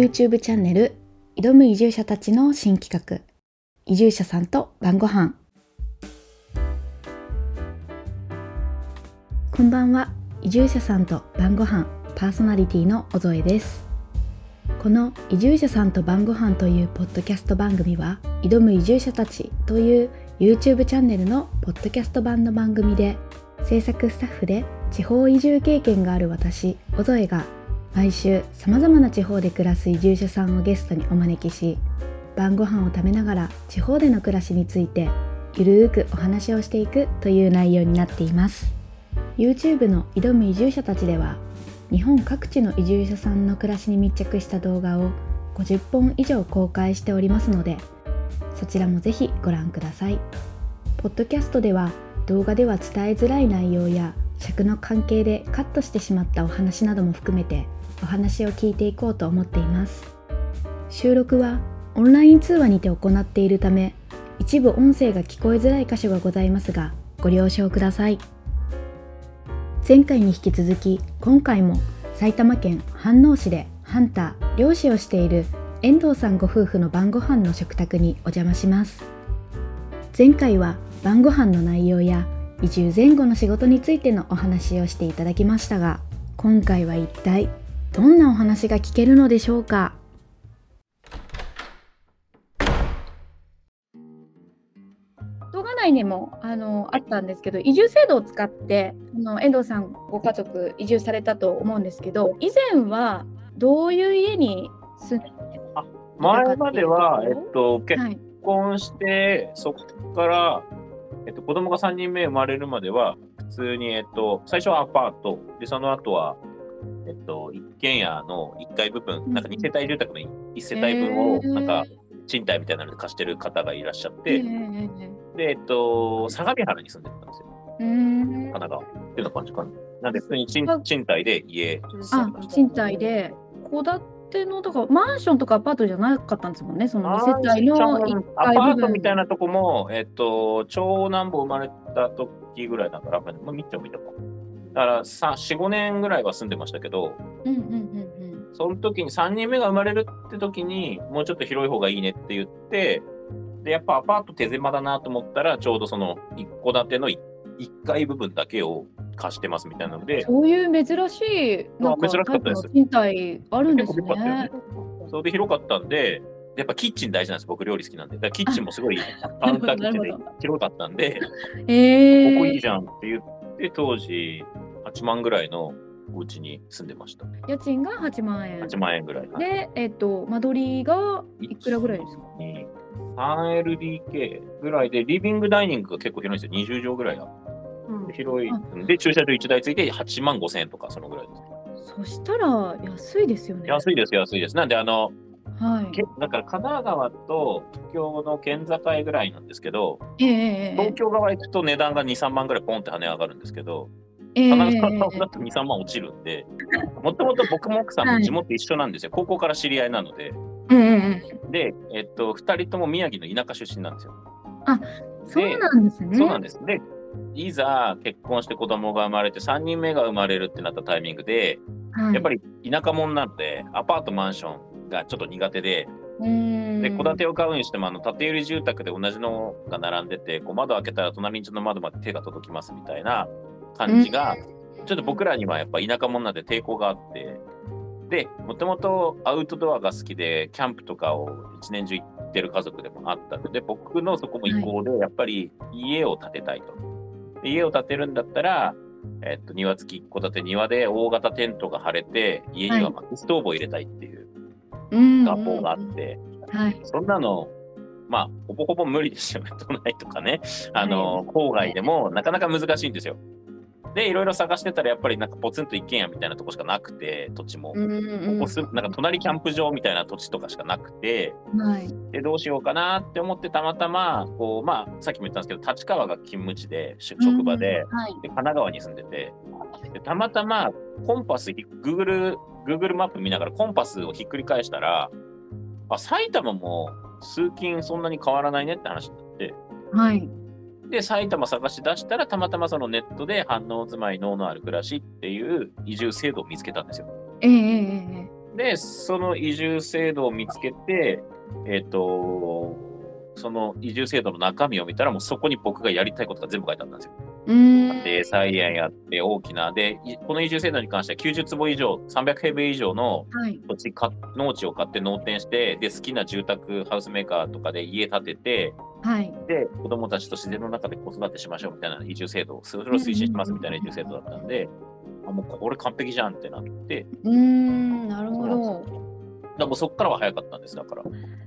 YouTube チャンネル挑む移住者たちの新企画。移住者さんと晩ご飯。こんばんは。移住者さんと晩ご飯。パーソナリティの小添です。この移住者さんと晩ご飯というポッドキャスト番組は挑む移住者たちという YouTube チャンネルのポッドキャスト版の番組で制作スタッフで地方移住経験がある私小添が毎週さまざまな地方で暮らす移住者さんをゲストにお招きし晩ご飯を食べながら地方での暮らしについてゆるーくお話をしていくという内容になっています。YouTube の挑む移住者たちでは日本各地の移住者さんの暮らしに密着した動画を50本以上公開しておりますのでそちらもぜひご覧ください。ポッドキャストでは動画では伝えづらい内容や尺の関係でカットしてしまったお話なども含めてお話を聞いていこうと思っています。収録はオンライン通話にて行っているため一部音声が聞こえづらい箇所がございますがご了承ください。前回に引き続き今回も埼玉県飯能市でハンター漁師をしている遠藤さんご夫婦の晩ご飯の食卓にお邪魔します。前回は晩ご飯の内容や移住前後の仕事についてのお話をしていただきましたが今回は一体どんなお話が聞けるのでしょうか？動画内にもあのあったんですけど移住制度を使ってあの遠藤さんご家族移住されたと思うんですけど以前はどういう家に住んであ前までは、えっと、結婚して、はい、そこから、えっと、子供が3人目生まれるまでは普通に、えっと、最初はアパートでその後はえっと、一軒家の1階部分、なんか2世帯住宅の1世帯分を、なんか、賃貸みたいなので貸してる方がいらっしゃって、で、えっと、相模原に住んでたんですよ。神奈川。っていうような感じかな。なんで、普通に賃賃貸で家あ、賃貸で、戸建ての、とか、マンションとかアパートじゃなかったんですもんね、その2世帯の1階アパートみたいなとこも、えっと、長男坊生まれた時ぐらいだから、まあ、見てもいたかだから4、5年ぐらいは住んでましたけど、うんうんうんうん、その時に3人目が生まれるって時に、もうちょっと広い方がいいねって言って、で、やっぱアパート手狭だなと思ったら、ちょうどその一戸建ての 1, 階部分だけを貸してますみたいなので。そういう珍しい、なんか珍しかったです。賃貸あるんですね。ねそれで広かったんで、やっぱキッチン大事なんです。僕料理好きなんで。だキッチンもすごいカウンターキッチンで広かったんで、えー、ここいいじゃんって言って、当時、8万ぐらいのお家に住んでました。家賃が8万円。8万円ぐらい。で、えっ、と、間取りがいくらぐらいですか？3LDK ぐらいで、リビングダイニングが結構広いんですよ。20畳ぐらいあうん、広い。で、駐車場1台ついて8万5千円とか、そのぐらいです。そしたら安いですよね。安いです、安いです。なんで、あの、はい、だから神奈川と東京の県境ぐらいなんですけど、えー、東京側行くと値段が2、3万ぐらいポンって跳ね上がるんですけど、神奈川だと2、3万落ちるんで、もともと僕も奥さんも地元一緒なんですよ。高校から知り合いなので。で、えっと、2人とも宮城の田舎出身なんですよ。あ、そうなんですね。そうなんです。で、いざ結婚して子供が生まれて3人目が生まれるってなったタイミングで、はい、やっぱり田舎者なので、アパート、マンションがちょっと苦手で、で戸建てを買うにしてもあの建て売り住宅で同じのが並んでてこう窓開けたら隣の窓まで手が届きますみたいな感じが、ちょっと僕らにはやっぱ田舎者なんで抵抗があって、で、もともとアウトドアが好きで、キャンプとかを一年中行ってる家族でもあったので、僕のそこも意向で、やっぱり家を建てたいと。で家を建てるんだったら、えっと、庭付き一戸建て庭で大型テントが張れて、家には薪ストーブを入れたいっていう願望があって、はい、そんなのまあ、ほぼほぼ無理ですよね。都内とかね。あの、郊外でもなかなか難しいんですよ。で、いろいろ探してたら、やっぱりなんかポツンと一軒家みたいなとこしかなくて、土地も。うんうんここす、なんか隣キャンプ場みたいな土地とかしかなくて、はい、で、どうしようかなって思って、たまたま、こう、まあ、さっきも言ったんですけど、立川が勤務地で、職場で、はい、で、神奈川に住んでて、でたまたま、コンパス、Google、Google マップ見ながらコンパスをひっくり返したら、あ、埼玉も通勤そんなに変わらないねって話になって、はい。で、埼玉探し出したら、たまたまそのネットで反応住まい、脳のある暮らしっていう移住制度を見つけたんですよ。ええで、その移住制度を見つけて、えっ、ー、と、その移住制度の中身を見たら、もうそこに僕がやりたいことが全部書いてあったんですよ。で、菜園やって大きな、で、この移住制度に関しては90坪以上、300平米以上の土地か、はい、農地を買って農店して、で、好きな住宅、ハウスメーカーとかで家建てて、はい、で、子供たちと自然の中で子育てしましょうみたいな移住制度、それを推進しますみたいな移住制度だったんで、あもうこれ完璧じゃんってなって。うん、なるほど。だもうそこからは早かったんです、だから。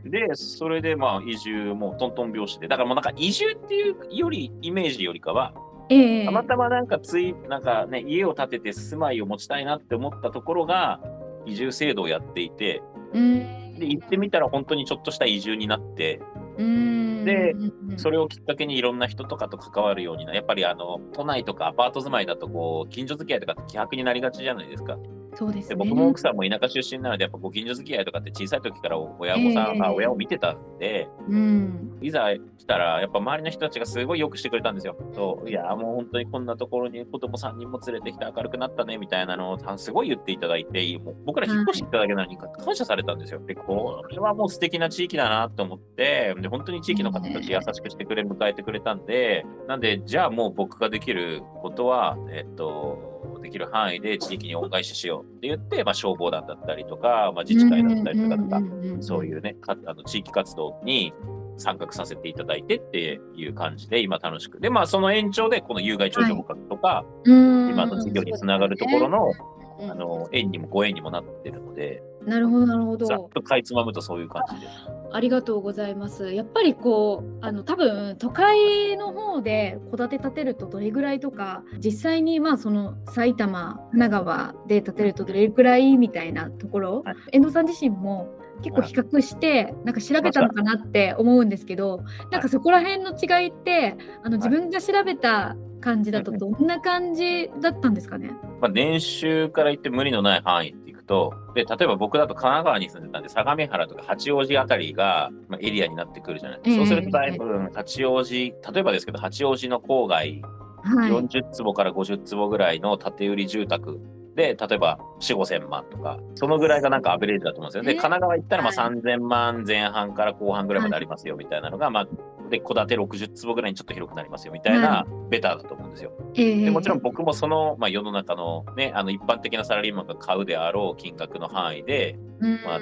で、それでまあ移住もトントン拍子で、だからもうなんか移住っていうより、イメージよりかは、えー、たまたまなんかつい、なんかね、家を建てて住まいを持ちたいなって思ったところが、移住制度をやっていて、で、行ってみたら本当にちょっとした移住になって、で、それをきっかけにいろんな人とかと関わるようになやっぱりあの都内とかアパート住まいだとこう近所付き合いとかって希薄になりがちじゃないですか。そうですね、僕も奥さんも田舎出身なので、やっぱご近所付き合いとかって小さい時から親御さん、えー、親を見てたんで、うん、いざ来たら、やっぱ周りの人たちがすごいよくしてくれたんですよ。そういや、もう本当にこんなところに子供3人も連れてきて明るくなったねみたいなのをすごい言っていただいて、もう僕ら引っ越していただけなのに感謝されたんですよ。で、これはもう素敵な地域だなと思って、で本当に地域の方たち優しくしてくれ、迎えてくれたんで、なんで、じゃあもう僕ができることは、えっと、できる範囲で地域に恩返ししようって言って、まあ、消防団だったりとか、まあ、自治会だったりとかとか、そういうねかあの地域活動に参画させていただいてっていう感じで今楽しく。でまあその延長でこの有害鳥獣捕獲とか、はい、今の事業につながるところのね、あの縁にもご縁にもなってるのでなるほどなるほど。ざっとかいつまむとそういう感じで。す。ありがとうございます。やっぱりこうあの多分都会の方で戸建て建てるとどれぐらいとか実際にまあその埼玉神奈川で建てるとどれぐらいみたいなところ、はい、遠藤さん自身も結構比較してなんか調べたのかなって思うんですけどなんかそこら辺の違いってあの自分が調べた感じだとどんな感じだったんですかね、まあ、年収から言って無理のない範囲くと、で、例えば僕だと神奈川に住んでたんで、相模原とか八王子あたりが、まあ、エリアになってくるじゃないですか。そうするとだいぶ、八王子、例えばですけど、八王子の郊外、はい、40坪から50坪ぐらいの建て売り住宅で、例えば4、5千万とか、そのぐらいがなんかアベレージだと思うんですよ。で、神奈川行ったらまあ3000万前半から後半ぐらいまでありますよみたいなのが、まあ、で、戸建て60坪ぐらいにちょっと広くなりますよみたいな、ベターだと思うんですよ。でもちろん僕もその、まあ、世の中のね、あの一般的なサラリーマンが買うであろう金額の範囲で、まあ、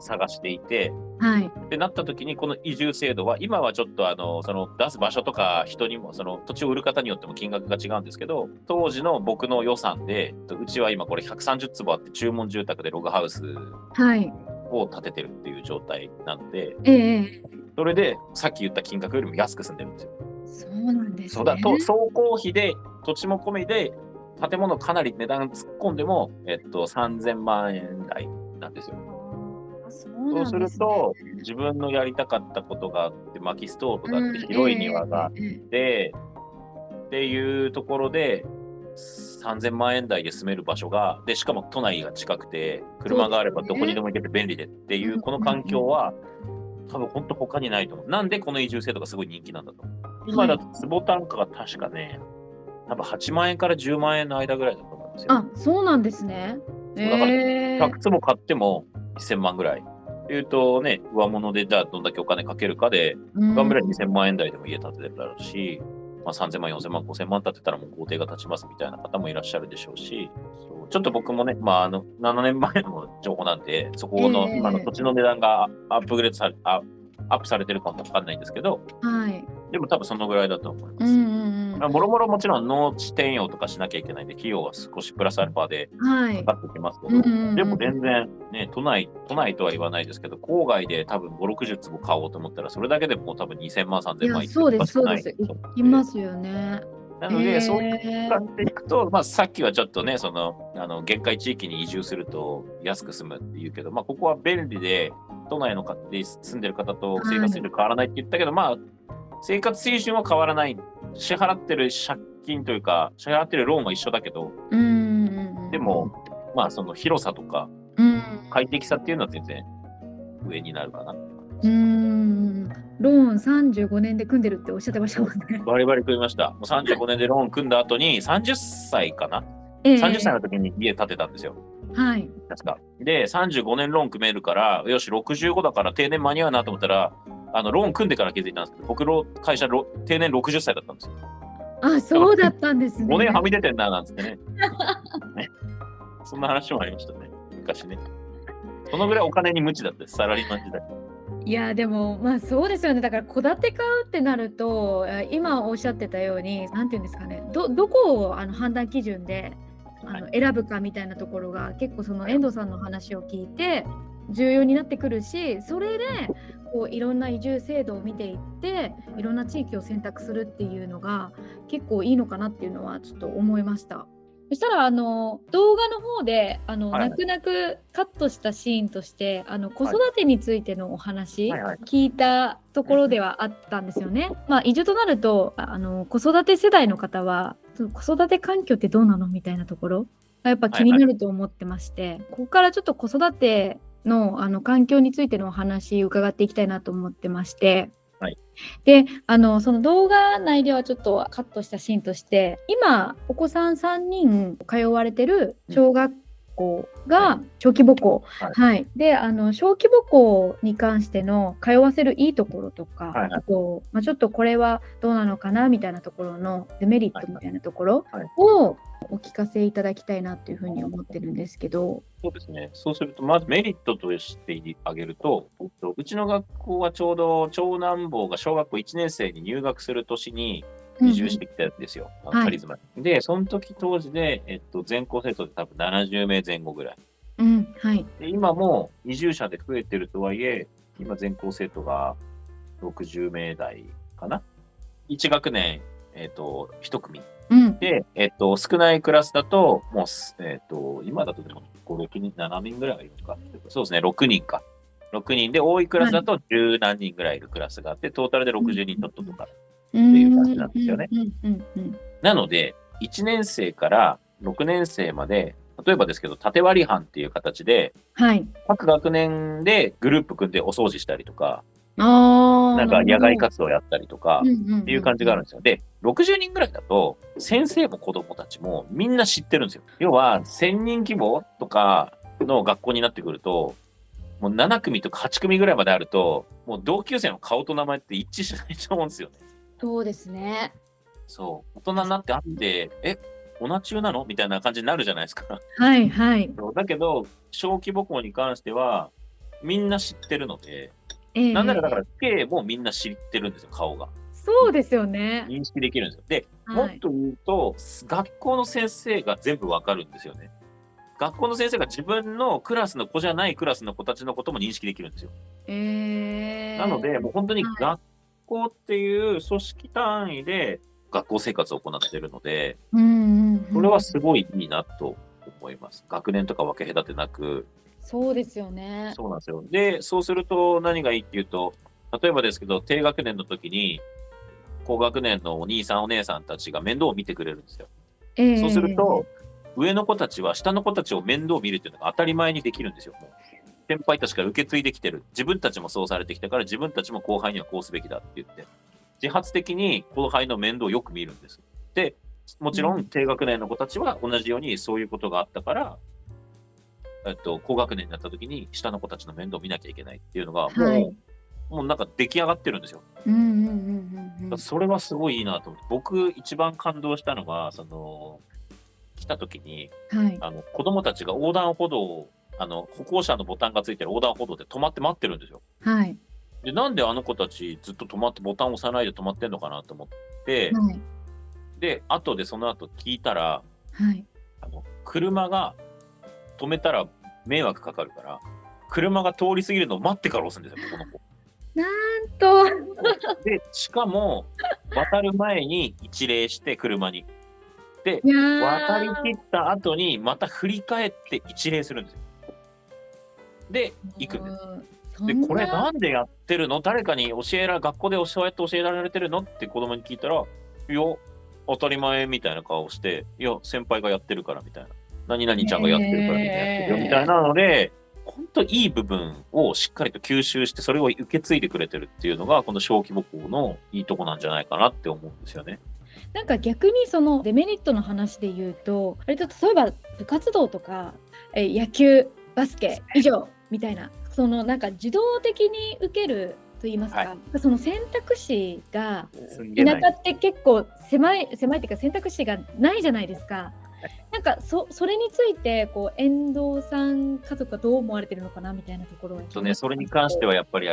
探していて、はい、ってなった時にこの移住制度は今はちょっとあのその出す場所とか人にもその土地を売る方によっても金額が違うんですけど当時の僕の予算でうちは今これ130坪あって注文住宅でログハウスを建ててるっていう状態なので、はいそれでさっき言った金額よりも安く住んでるんですよ。そうなんです、ね、そうだと総工費で土地も込みで建物かなり値段突っ込んでも、えっと、3000万円台なんですよ。そうすると、自分のやりたかったことがあって、薪ストーブがあって、広い庭があって、っていうところで、3000万円台で住める場所が、で、しかも都内が近くて、車があればどこにでも行けて便利でっていう、この環境は、多分本当他にないと思う。なんでこの移住制度がすごい人気なんだと。今だと坪単価が確かね、多分8万円から10万円の間ぐらいだと思うんですよ。あ、そうなんですね。だから100坪買っても1000万ぐらい。いうとね、上物でじゃあどんだけお金かけるかで、頑張れ2000万円台でも家建てれるだろうし、まあ、3000万、4000万、5000万建てたらもう豪邸が建ちますみたいな方もいらっしゃるでしょうし、ちょっと僕もね、まあ、あの7年前の情報なんで、そこの今の土地の値段がアップグレードされ、アップされてるかもわかんないんですけど、はい、でも多分そのぐらいだと思います。うんうんもろもろもちろん農地転用とかしなきゃいけないんで、費用は少しプラスアルファでかかってきますけど、はい、でも全然ね、都内、都内とは言わないですけど、郊外で多分5、60坪買おうと思ったら、それだけでもう多分2000万、3000万いそうです、そうです。いますよね。なので、えー、そうやっていくと、まあ、さっきはちょっとね、その、あの、限界地域に移住すると安く済むっていうけど、まあ、ここは便利で、都内の方で住んでる方と生活水準変わらないって言ったけど、はい、まあ、生活水準は変わらない。支払ってる借金というか、支払ってるローンは一緒だけど、でも、まあ、その広さとか、快適さっていうのは全然上になるかなうんローン35年で組んでるっておっしゃってましたもんね。バリバリ組みました。もう35年でローン組んだ後に30歳かな、えー、?30 歳の時に家建てたんですよ。はい。確か。で、35年ローン組めるから、よし、65だから定年間に合うなと思ったら、あのローン組んでから気づいたんですけど、僕の会社定年60歳だったんですよ。あ、そうだったんですね。5年はみ出てんな、なんつってね。ねそんな話もありましたね、昔ね。そのぐらいお金に無知だったです、サラリーマン時代。いやでもまあそうですよねだから戸建て買うってなると今おっしゃってたように何て言うんですかねどどこをあの判断基準であの選ぶかみたいなところが結構その遠藤さんの話を聞いて重要になってくるしそれでこういろんな移住制度を見ていっていろんな地域を選択するっていうのが結構いいのかなっていうのはちょっと思いました。そしたらあの動画の方であの、はい、泣く泣くカットしたシーンとしてあの子育てについてのお話、はい、聞いたところではあったんですよね。まあ、移住となるとあの子育て世代の方は子育て環境ってどうなのみたいなところがやっぱ気になると思ってまして、はいはい、ここからちょっと子育てのあの環境についてのお話伺っていきたいなと思ってまして。はい、であのその動画内ではちょっとカットしたシーンとして今お子さん3人通われてる小学校が小規模校、はい、はい、であの小規模校に関しての通わせるいいところとか、はい、あと、まあ、ちょっとこれはどうなのかなみたいなところのデメリットみたいなところをお聞かせいただきたいなというふうに思ってるんですけど。そうですね。そうすると、まずメリットとしてあげると、うちの学校はちょうど長男坊が小学校1年生に入学する年に移住してきたんですよ、うん、カリズマに、はい、で、その時当時で、えっと、全校生徒で多分70名前後ぐらい。うんはい、で今も移住者で増えてるとはいえ、今全校生徒が60名台かな？1学年、えっと、1組うん、で、えっと、少ないクラスだと、もう、えっと、今だとでも5、6人、7人ぐらいがいるのか。そうですね、6人か。6人で、多いクラスだと10何人ぐらいいるクラスがあって、トータルで60人ちょっととかっていう感じなんですよね。なので、1年生から6年生まで、例えばですけど、縦割り班っていう形で、はい、各学年でグループ組んでお掃除したりとか、なんか野外活動やったりとかっていう感じがあるんですよ。で、60人ぐらいだと、先生も子供たちもみんな知ってるんですよ。要は、1000人規模とかの学校になってくると、もう7組とか8組ぐらいまであると、もう同級生の顔と名前って一致しないと思うんですよね。そうですね。そう。大人になって会って、え、同じ中なの？みたいな感じになるじゃないですか。はいはい。だけど、小規模校に関しては、みんな知ってるので、えー、なんならだから、K もみんな知ってるんですよ、顔が。そうですよね。認識できるんですよ。で、はい、もっと言うと、学校の先生が全部わかるんですよね。学校の先生が自分のクラスの子じゃないクラスの子たちのことも認識できるんですよ。えー、なので、もう本当に学校っていう組織単位で学校生活を行っているので、それはすごいいいなと思います。学年とか分け隔てなく、そうですよね。そうなんですよ。で、そうすると何がいいっていうと、例えばですけど、低学年の時に、高学年のお兄さんお姉さんたちが面倒を見てくれるんですよ。えー、そうすると、上の子たちは下の子たちを面倒を見るっていうのが当たり前にできるんですよ。もう先輩たちから受け継いできてる。自分たちもそうされてきたから、自分たちも後輩にはこうすべきだって言って、自発的に後輩の面倒をよく見るんです。で、もちろん低学年の子たちは同じようにそういうことがあったから、えっと、高学年になった時に下の子たちの面倒を見なきゃいけないっていうのがもう、はい、もうなんか出来上がってるんですよ。それはすごいいいなと思って僕一番感動したのはその来た時に、はい、あの子供たちが横断歩道をあの歩行者のボタンがついてる横断歩道で止まって待ってるんですよ。はい、でなんであの子たちずっと止まってボタンを押さないで止まってんのかなと思って、はい、で後でその後聞いたら、はい、あの車が止めたら迷惑かかるから、車が通り過ぎるのを待ってから押すんですよ、この子。なんと。で、しかも、渡る前に一礼して車に。で、渡りきった後にまた振り返って一礼するんですよ。で、行く。ん。です。で、これなんでやってるの？誰かに教えら、学校でそうやって教えられてるの？って子供に聞いたら、いや、当たり前みたいな顔をして、いや、先輩がやってるからみたいな。何々ちゃんがやってるからみんなやってるよみたいな。ので、本当いい部分をしっかりと吸収して、それを受け継いでくれてるっていうのが、この小規模校のいいとこなんじゃないかなって思うんですよね。なんか逆にそのデメリットの話で言うと割と例えば部活動とかえ野球バスケ以上みたいなそのなんか自動的に受けると言いますか、はい、その選択肢が田舎って結構狭い狭いっていうか選択肢がないじゃないですか。なんかそそれについてこう遠藤さん家族はどう思われてるのかなみたいなところはとねそれに関してはやっぱり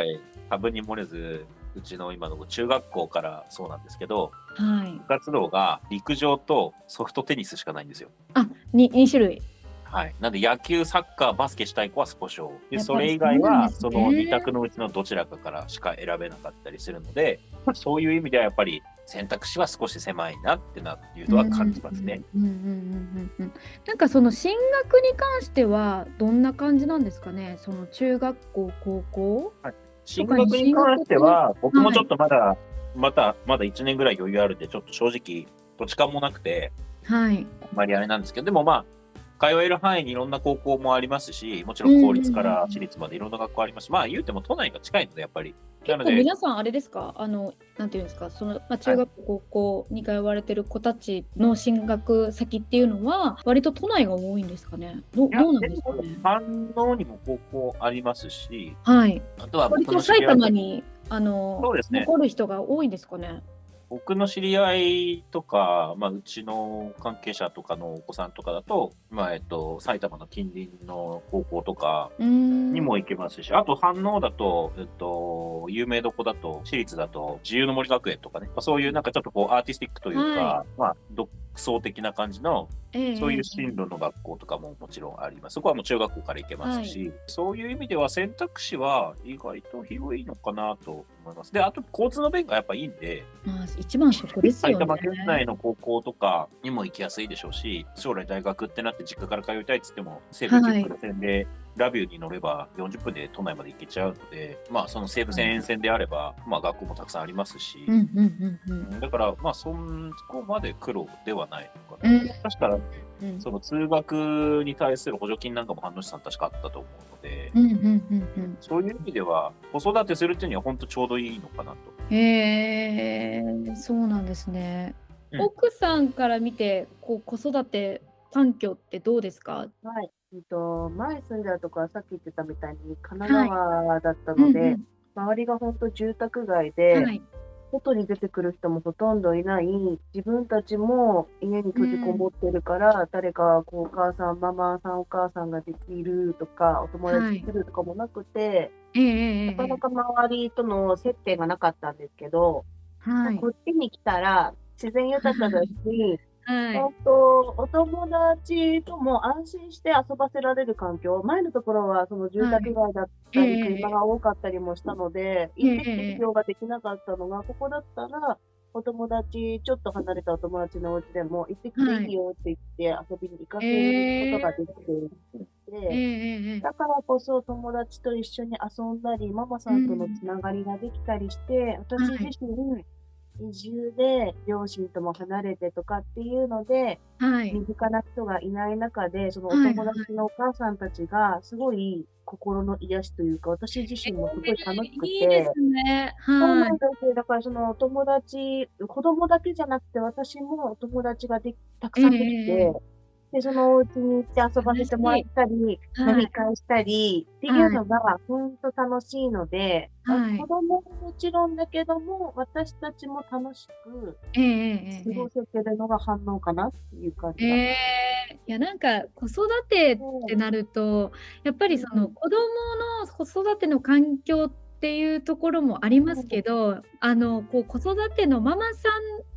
多分に漏れずうちの今の中学校からそうなんですけど、はい、部活動が陸上とソフトテニスしかないんですよ。あ 2, 2種類はい、なんで野球、サッカー、バスケしたい子はスポ少でそれ以外はその2択のうちのどちらかからしか選べなかったりするので、そういう意味ではやっぱり選択肢は少し狭いなってないうのは感じますね。なんかその進学に関してはどんな感じなんですかね？その中学校、高校、はい、進学に関しては僕もちょっとまだ、はい、まだまだ1年ぐらい余裕あるんでちょっと正直土地勘もなくて、はい、あんまりあれなんですけどでもまあ通える範囲にいろんな高校もありますし、もちろん公立から私立までいろんな学校ありますし、まあ言うても都内が近いので、やっぱり。結構皆さんあれですか？あの、なんていうんですか、その、まあ、中学校、高校に通われてる子たちの進学先っていうのは、割と都内が多いんですかね？どどうなんですかね？反応にも高校ありますし、はい。あとは割と埼玉に、あの、そうですね、残る人が多いんですかね？僕の知り合いとか、まあ、うちの関係者とかのお子さんとかだと、まあえっと、埼玉の近隣の高校とかにも行けますし、あと反応だと、えっと、有名どこだと、私立だと、自由の森学園とかね、まあ、そういうなんかちょっとこうアーティスティックというか、はい、まあ、独創的な感じの、そういう進路の学校とかももちろんあります。そこはもう中学校から行けますし、はい、そういう意味では選択肢は意外と広いのかなと思います。で、あと交通の便がやっぱいいんで、まあ、一番そこですよね。埼玉県内の高校とかにも行きやすいでしょうし、将来大学ってなって実家から通いたいっつっても、西武実家線で、ラビューに乗れば40分で都内まで行けちゃうので、まあ、その西武線沿線であれば、まあ、学校もたくさんありますし、だから、まあ、そこまで苦労ではないのかな。確かその通学に対する補助金なんかも半年さん確かあったと思うので、そういう意味では、子育てするっていうには本当ちょうどいいのかなと。へえそうなんですね。うん、奥さんから見てこう子育て環境ってどうですか？はい、えっと、前住んでたとこはさっき言ってたみたいに神奈川だったうんうん、周りが本当住宅街で、はい、外に出てくる人もほとんどいない、自分たちも家に閉じこもってるから、うん、誰かこうお母さん、ママさん、お母さんができるとか、お友達来るとかもなくて、はい、なかなか周りとの接点がなかったんですけど、はい、こっちに来たら自然豊かだし、はい、とお友達とも安心して遊ばせられる環境、前のところはその住宅街だったり、車が多かったりもしたので、行ってきて利用ができなかったのが、ここだったら、お友達、ちょっと離れたお友達のお家でも、行ってきていいよって言って遊びに行かせることができていて、だからこそ友達と一緒に遊んだり、ママさんとのつながりができたりして、私自身、移住で両親とも離れてとかっていうので、はい、身近な人がいない中で、そのお友達のお母さんたちがすごい心の癒しというか、私自身もすごい楽しくて、いいですね。はい。だからそのお友達、子供だけじゃなくて私もお友達がでたくさんできて、えーで、そのお家に行って遊ばせてもらったり、飲み会したりっていうのが本当楽しいので、はい、子供ももちろんだけども、私たちも楽しく過ごせてるのが反応かなっていう感じが、え。ー、いやなんか子育てってなると、やっぱりその子供の子育ての環境ってっていうところもありますけど、あのこう子育てのママさ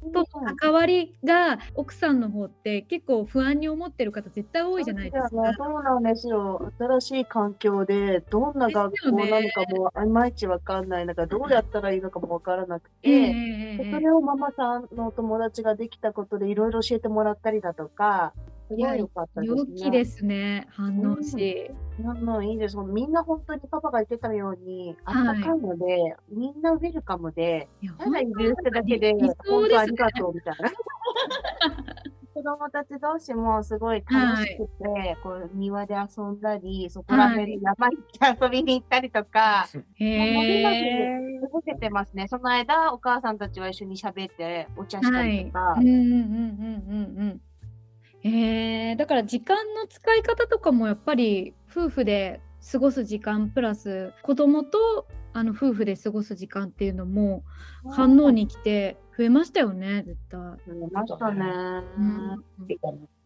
んとの関わりが奥さんの方って結構不安に思ってる方絶対多いじゃないですか。そうなんですよ。新しい環境でどんな学校なのかもいまいちわかんない中、どうやったらいいのかもわからなくて、えー、それをママさんのお友達ができたことでいろいろ教えてもらったりだとか、すごい良かったですね。良きですね、反応し。うん、いいです。みんな本当にパパが言ってたように、あったかいので、はい、みんなウェルカムで、ただいるだけで、本当ありがとうみたいな。子供たち同士もすごい楽しくて、はい、こう庭で遊んだり、そこら辺に山行って遊びに行ったりとか、へえ。動けてますね。その間、お母さんたちは一緒に喋ってお茶したりとか。はい、うんうんうんうんうん。えー、だから時間の使い方とかもやっぱり夫婦で過ごす時間プラス子供とあの夫婦で過ごす時間っていうのも反応に来て増えましたよね絶対。増えましたね、うん、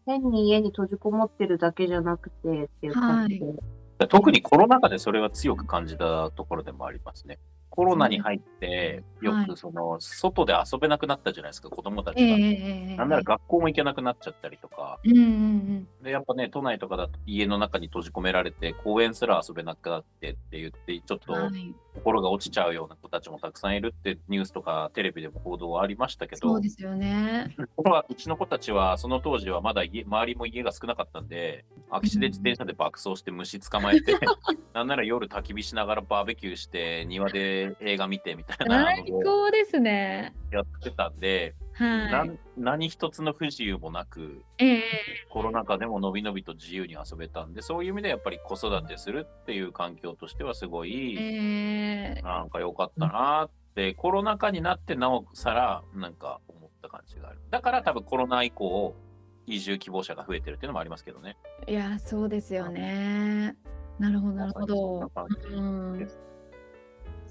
変に家に閉じこもってるだけじゃなくてっていう感じで、はい、特にコロナ禍でそれは強く感じたところでもありますね。コロナに入って、よくその、外で遊べなくなったじゃないですか、子供たちが。えー、なんなら学校も行けなくなっちゃったりとか。で、やっぱね、都内とかだと家の中に閉じ込められて、公園すら遊べなくなってって言って、ちょっと心が落ちちゃうような子たちもたくさんいるってニュースとかテレビでも報道はありましたけど、そうですよね。うちの子たちは、その当時はまだ家周りも家が少なかったんで、空き地で自転車で爆走して虫捕まえて、なんなら夜焚き火しながらバーベキューして、庭で映画見てみたいな最高ですね。やってたんで、はい、何一つの不自由もなく、えー、コロナ禍でものびのびと自由に遊べたんでそういう意味でやっぱり子育てするっていう環境としてはすごい、えー、なんか良かったなって、コロナ禍になってなおさらなんか思った感じがある。だから多分コロナ以降移住希望者が増えてるっていうのもありますけどね。いやそうですよね。なるほどなるほど、うん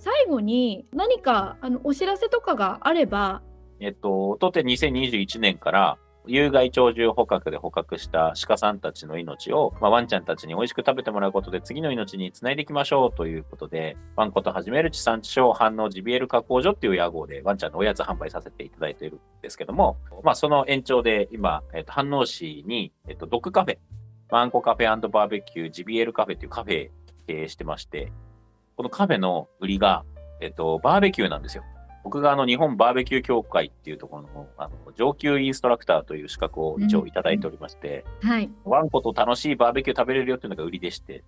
最後に何かあのお知らせとかがあれば。えっと、当店2021年から有害鳥獣捕獲で捕獲した鹿さんたちの命を、まあ、ワンちゃんたちに美味しく食べてもらうことで次の命につないでいきましょうということで、ワンコと始める地産地消反応ジビエル加工所っていう屋号でワンちゃんのおやつ販売させていただいているんですけども、まあ、その延長で今、えっと、飯能市に、えっと、ドッグカフェ、ワンコカフェバーベキュージビエルカフェっていうカフェ経営してまして、このカフェの売りが、えっと、バーベキューなんですよ。僕があの日本バーベキュー協会っていうところのあの上級インストラクターという資格を一応いただいておりまして、うんはい、ワンコと楽しいバーベキュー食べれるよっていうのが売りでして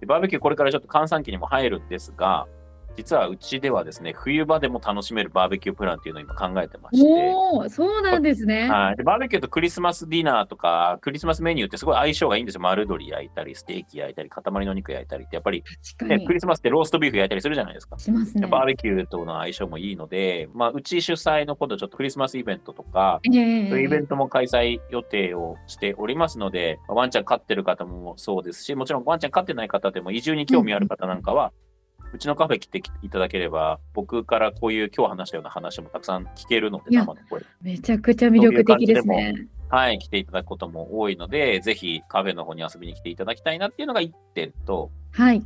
で、バーベキューこれからちょっと閑散期にも入るんですが、実はうちではですね、冬場でも楽しめるバーベキュープランっていうのを今考えてまして。おそうなんですね。はい。で、バーベキューとクリスマスディナーとか、クリスマスメニューってすごい相性がいいんですよ。丸鶏焼いたり、ステーキ焼いたり、塊の肉焼いたりって、やっぱり、ね、クリスマスってローストビーフ焼いたりするじゃないですか。しますね。バーベキューとの相性もいいので、まあ、うち主催のことちょっとクリスマスイベントとか、そういうイベントも開催予定をしておりますので、ワンちゃん飼ってる方もそうですし、もちろんワンちゃん飼ってない方でも移住に興味ある方なんかは、うんうちのカフェ来ていただければ、僕からこういう今日話したような話もたくさん聞けるので、生でこれ。めちゃくちゃ魅力的ですね。はい、来ていただくことも多いので、ぜひカフェの方に遊びに来ていただきたいなっていうのが1点と、はい。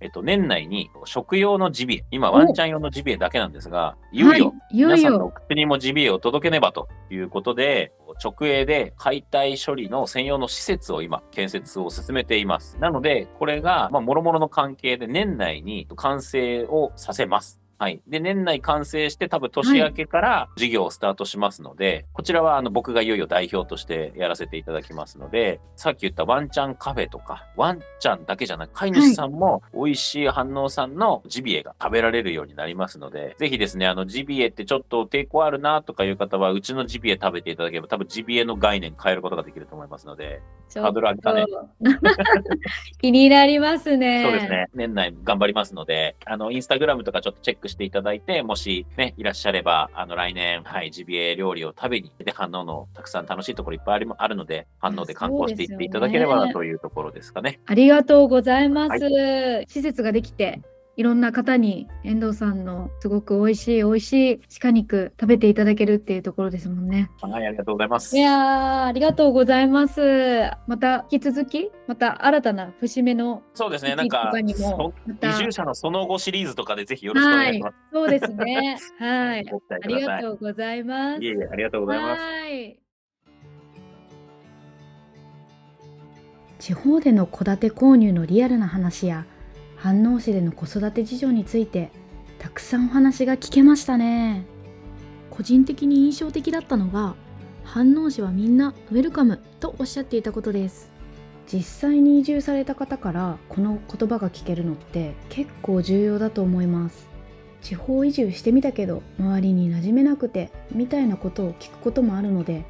えっと、年内に食用のジビエ、今ワンちゃん用のジビエだけなんですが、いよいよ皆さんの口にもジビエを届けねばということで、直営で解体処理の専用の施設を今、建設を進めています。なので、これが、まあ、もろもろの関係で年内に完成をさせます。はい。で、年内完成して多分年明けから事業をスタートしますので、はい、こちらはあの僕がいよいよ代表としてやらせていただきますので、さっき言ったワンちゃんカフェとか、ワンちゃんだけじゃなく、飼い主さんも美味しい反応さんのジビエが食べられるようになりますので、ぜひですね、あのジビエってちょっと抵抗あるなとかいう方は、うちのジビエ食べていただければ多分ジビエの概念変えることができると思いますので、ハードル上げたね。気になりますね。そうですね。年内頑張りますので、あの、インスタグラムとかちょっとチェックしていただいて、もしね、いらっしゃれば、あの、来年、はい、ジビエ料理を食べに、で、反応のたくさん楽しいところいっぱいあるので、反応で観光していっていただければなというところですかね。ありがとうございます。はい、施設ができて、いろんな方に遠藤さんのすごく美味しい美味しい鹿肉食べていただけるっていうところですもんね。はい、ありがとうございます。いやありがとうございます。また引き続き、また新たな節目のそうですね、なんか移住者のその後シリーズとかでぜひよろしくお願いします。はい、そうですね。はい。ありがとうございます。いえいえ、ありがとうございます。地方での戸建て購入のリアルな話や飯能市での子育て事情についてたくさんお話が聞けましたね。個人的に印象的だったのが飯能市はみんなウェルカムとおっしゃっていたことです。実際に移住された方からこの言葉が聞けるのって結構重要だと思います。地方移住してみたけど周りに馴染めなくてみたいなことを聞くこともあるので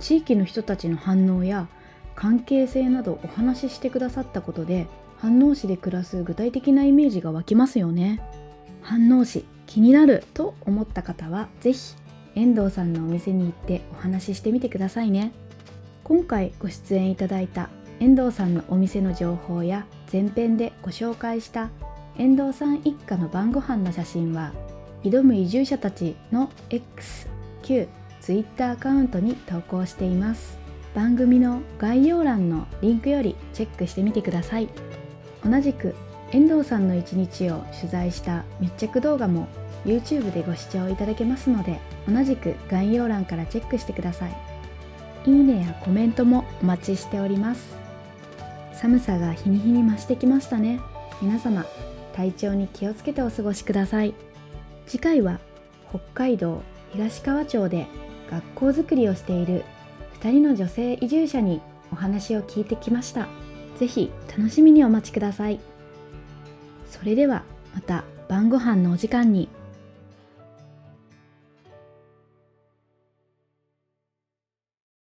地域の人たちの反応や関係性などお話ししてくださったことで飯能市で暮らす具体的なイメージが湧きますよね。飯能市気になると思った方は是非遠藤さんのお店に行ってお話ししてみてくださいね。今回ご出演いただいた遠藤さんのお店の情報や前編でご紹介した遠藤さん一家の晩ご飯の写真は挑む移住者たちの X、Q、Twitter アカウントに投稿しています。番組の概要欄のリンクよりチェックしてみてください。同じく遠藤さんの一日を取材した密着動画も YouTube でご視聴いただけますので同じく概要欄からチェックしてください。いいねやコメントもお待ちしております。寒さが日に日に増してきましたね。皆様体調に気をつけてお過ごしください。次回は北海道東川町で学校づくりをしている2人の女性移住者にお話を聞いてきました。ぜひ楽しみにお待ちください。それではまた晩ご飯のお時間に。